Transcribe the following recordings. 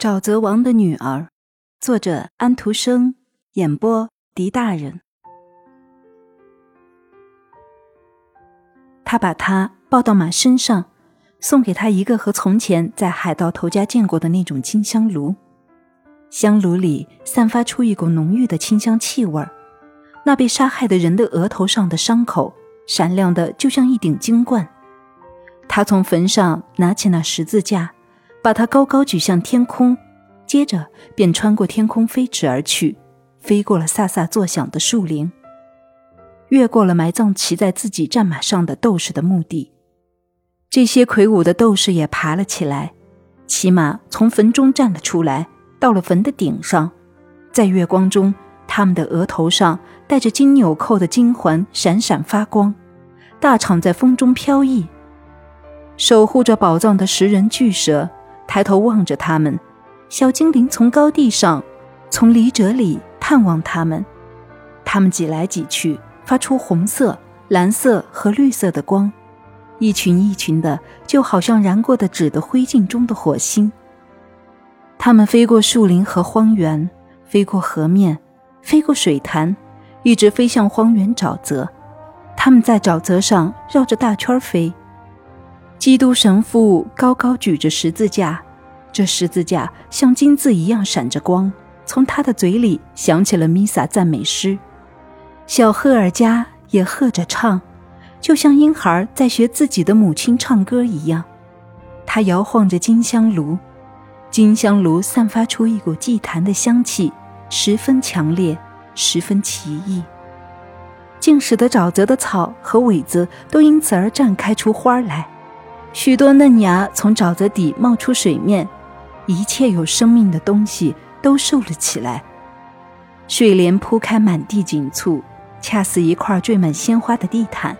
沼泽王的女儿，作者安徒生，演播狄大人。他把她抱到马身上，送给她一个和从前在海盗头家见过的那种金香炉，香炉里散发出一股浓郁的清香气味儿。那被杀害的人的额头上的伤口闪亮的就像一顶金冠。他从坟上拿起那十字架。把它高高举向天空，接着便穿过天空飞驰而去，飞过了飒飒作响的树林，越过了埋葬骑在自己战马上的斗士的墓地。这些魁梧的斗士也爬了起来，骑马从坟中站了出来，到了坟的顶上，在月光中，他们的额头上戴着金纽扣的金环闪闪发光，大氅在风中飘逸。守护着宝藏的食人巨蛇。抬头望着他们，小精灵从高地上，从离者里探望他们。他们挤来挤去，发出红色、蓝色和绿色的光，一群一群的，就好像燃过的纸的灰烬中的火星。他们飞过树林和荒原，飞过河面，飞过水潭，一直飞向荒原沼泽。他们在沼泽上绕着大圈飞。基督神父高高举着十字架，这十字架像金子一样闪着光。从他的嘴里响起了弥撒赞美诗，小赫尔加也和着唱，就像婴孩在学自己的母亲唱歌一样。他摇晃着金香炉，金香炉散发出一股祭坛的香气，十分强烈，十分奇异，竟使得沼泽的草和苇子都因此而绽开出花来。许多嫩芽从沼泽底冒出水面，一切有生命的东西都瘦了起来。水莲铺开满地锦簇，恰似一块缀满鲜花的地毯。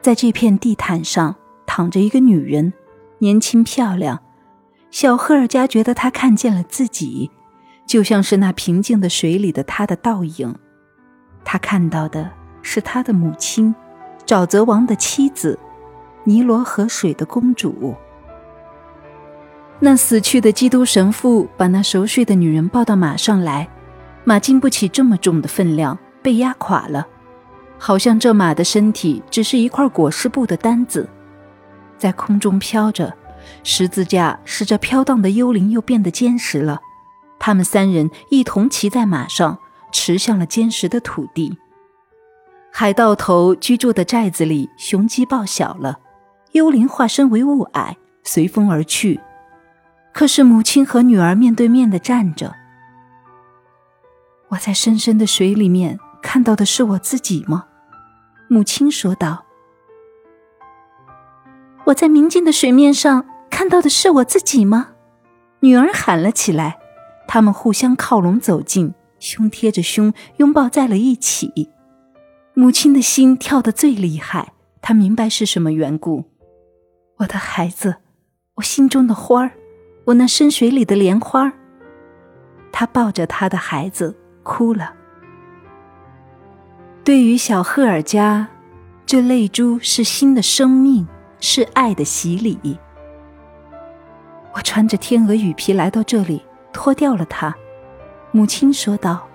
在这片地毯上躺着一个女人，年轻漂亮。小赫尔加觉得她看见了自己，就像是那平静的水里的她的倒影。她看到的是她的母亲，沼泽王的妻子。尼罗河水的公主。那死去的基督神父把那熟睡的女人抱到马上来，马经不起这么重的分量，被压垮了，好像这马的身体只是一块裹尸布的单子，在空中飘着。十字架使这飘荡的幽灵又变得坚实了。他们三人一同骑在马上，驰向了坚实的土地。海盗头居住的寨子里雄鸡报晓了。幽灵化身为雾霭，随风而去。可是母亲和女儿面对面的站着。我在深深的水里面看到的是我自己吗？母亲说道。我在明净的水面上看到的是我自己吗？女儿喊了起来。他们互相靠拢走近，胸贴着胸，拥抱在了一起。母亲的心跳得最厉害，她明白是什么缘故。我的孩子，我心中的花儿，我那深水里的莲花。他抱着他的孩子哭了。对于小赫尔加，这泪珠是新的生命，是爱的洗礼。我穿着天鹅羽皮来到这里，脱掉了它。母亲说道：“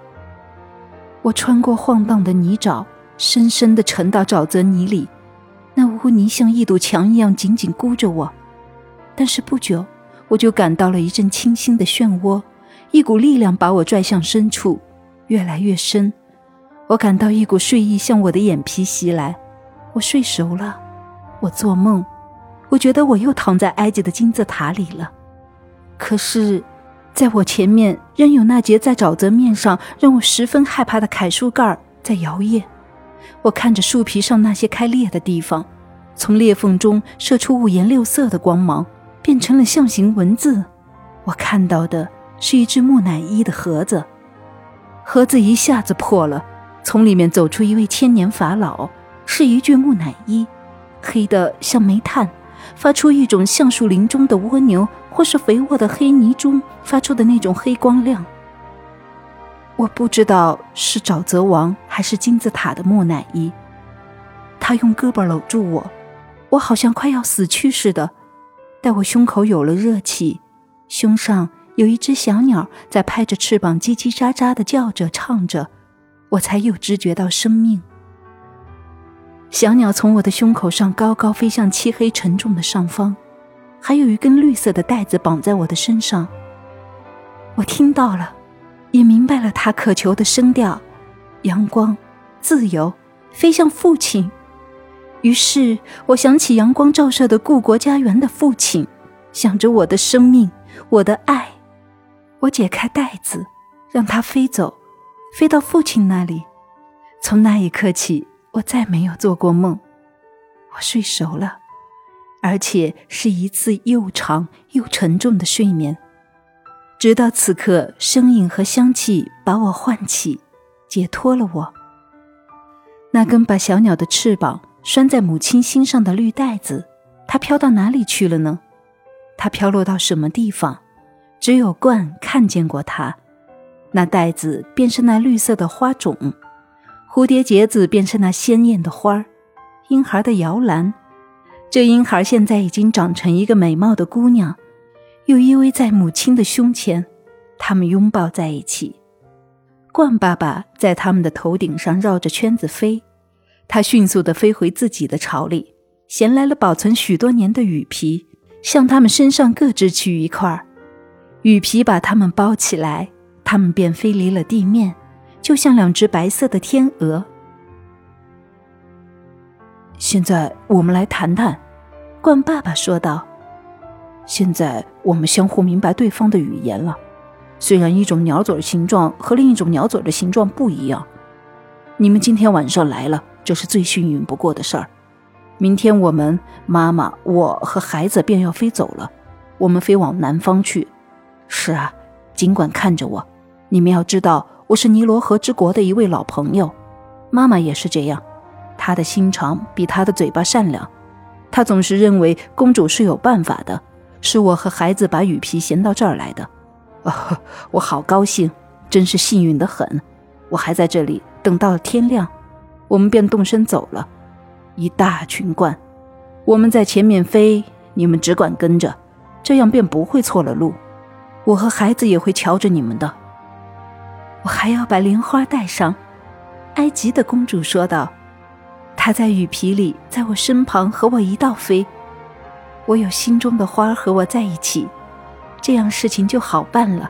我穿过晃荡的泥沼，深深的沉到沼泽泥里。”那污泥像一堵墙一样紧紧箍着我，但是不久，我就感到了一阵清新的漩涡，一股力量把我拽向深处，越来越深。我感到一股睡意向我的眼皮袭来，我睡熟了，我做梦，我觉得我又躺在埃及的金字塔里了。可是，在我前面仍有那截在沼泽面上让我十分害怕的楷树干在摇曳。我看着树皮上那些开裂的地方，从裂缝中射出五颜六色的光芒，变成了象形文字。我看到的是一只木乃伊的盒子，盒子一下子破了，从里面走出一位千年法老，是一具木乃伊，黑的像煤炭，发出一种橡树林中的蜗牛或是肥沃的黑泥中发出的那种黑光亮。我不知道是沼泽王还是金字塔的木乃伊。他用胳膊搂住我，我好像快要死去似的。待我胸口有了热气，胸上有一只小鸟在拍着翅膀叽叽喳喳的叫着唱着，我才又知觉到生命。小鸟从我的胸口上高高飞向漆黑沉重的上方，还有一根绿色的带子绑在我的身上。我听到了，也明白了他渴求的声调：阳光、自由，飞向父亲。于是我想起阳光照射的故国家园的父亲，想着我的生命，我的爱。我解开带子，让它飞走，飞到父亲那里。从那一刻起，我再没有做过梦。我睡熟了，而且是一次又长又沉重的睡眠。直到此刻，声音和香气把我唤起，解脱了我。那根把小鸟的翅膀拴在母亲心上的绿带子，它飘到哪里去了呢？它飘落到什么地方？只有冠看见过它，那袋子便是那绿色的花种，蝴蝶结子便是那鲜艳的花儿，婴孩的摇篮。这婴孩现在已经长成一个美貌的姑娘，又依偎在母亲的胸前，他们拥抱在一起。冠爸爸在他们的头顶上绕着圈子飞，他迅速地飞回自己的巢里，衔来了保存许多年的雨皮，向他们身上各支取一块儿。雨皮把它们包起来，它们便飞离了地面，就像两只白色的天鹅。现在我们来谈谈，冠爸爸说道：“现在我们相互明白对方的语言了，虽然一种鸟嘴的形状和另一种鸟嘴的形状不一样。你们今天晚上来了，这是最幸运不过的事儿。明天我们妈妈、我和孩子便要飞走了，我们飞往南方去。”是啊，尽管看着我，你们要知道，我是尼罗河之国的一位老朋友。妈妈也是这样，她的心肠比她的嘴巴善良。她总是认为公主是有办法的。是我和孩子把雨皮衔到这儿来的。啊，我好高兴，真是幸运的很。我还在这里等到了天亮，我们便动身走了。一大群鹳，我们在前面飞，你们只管跟着，这样便不会错了路。我和孩子也会瞧着你们的。我还要把莲花带上，埃及的公主说道。她在雨皮里，在我身旁和我一道飞。我有心中的花和我在一起，这样事情就好办了。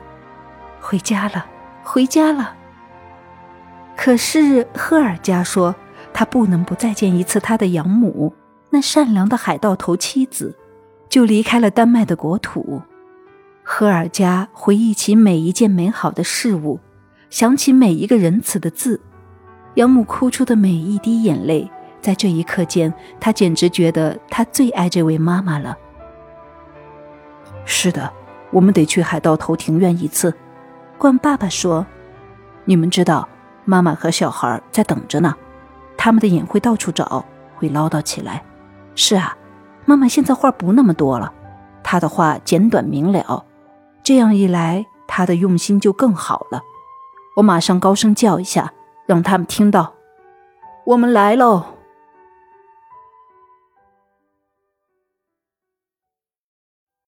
回家了，回家了。可是赫尔加说，他不能不再见一次他的养母，那善良的海盗头妻子，就离开了丹麦的国土。赫尔加回忆起每一件美好的事物，想起每一个仁慈的字，养母哭出的每一滴眼泪，在这一刻间，他简直觉得他最爱这位妈妈了。是的，我们得去海盗头庭院一次。冠爸爸说：“你们知道，妈妈和小孩在等着呢，他们的眼会到处找，会唠叨起来。是啊，妈妈现在话不那么多了，她的话简短明了。”这样一来，她的用心就更好了。我马上高声叫一下，让他们听到，我们来喽。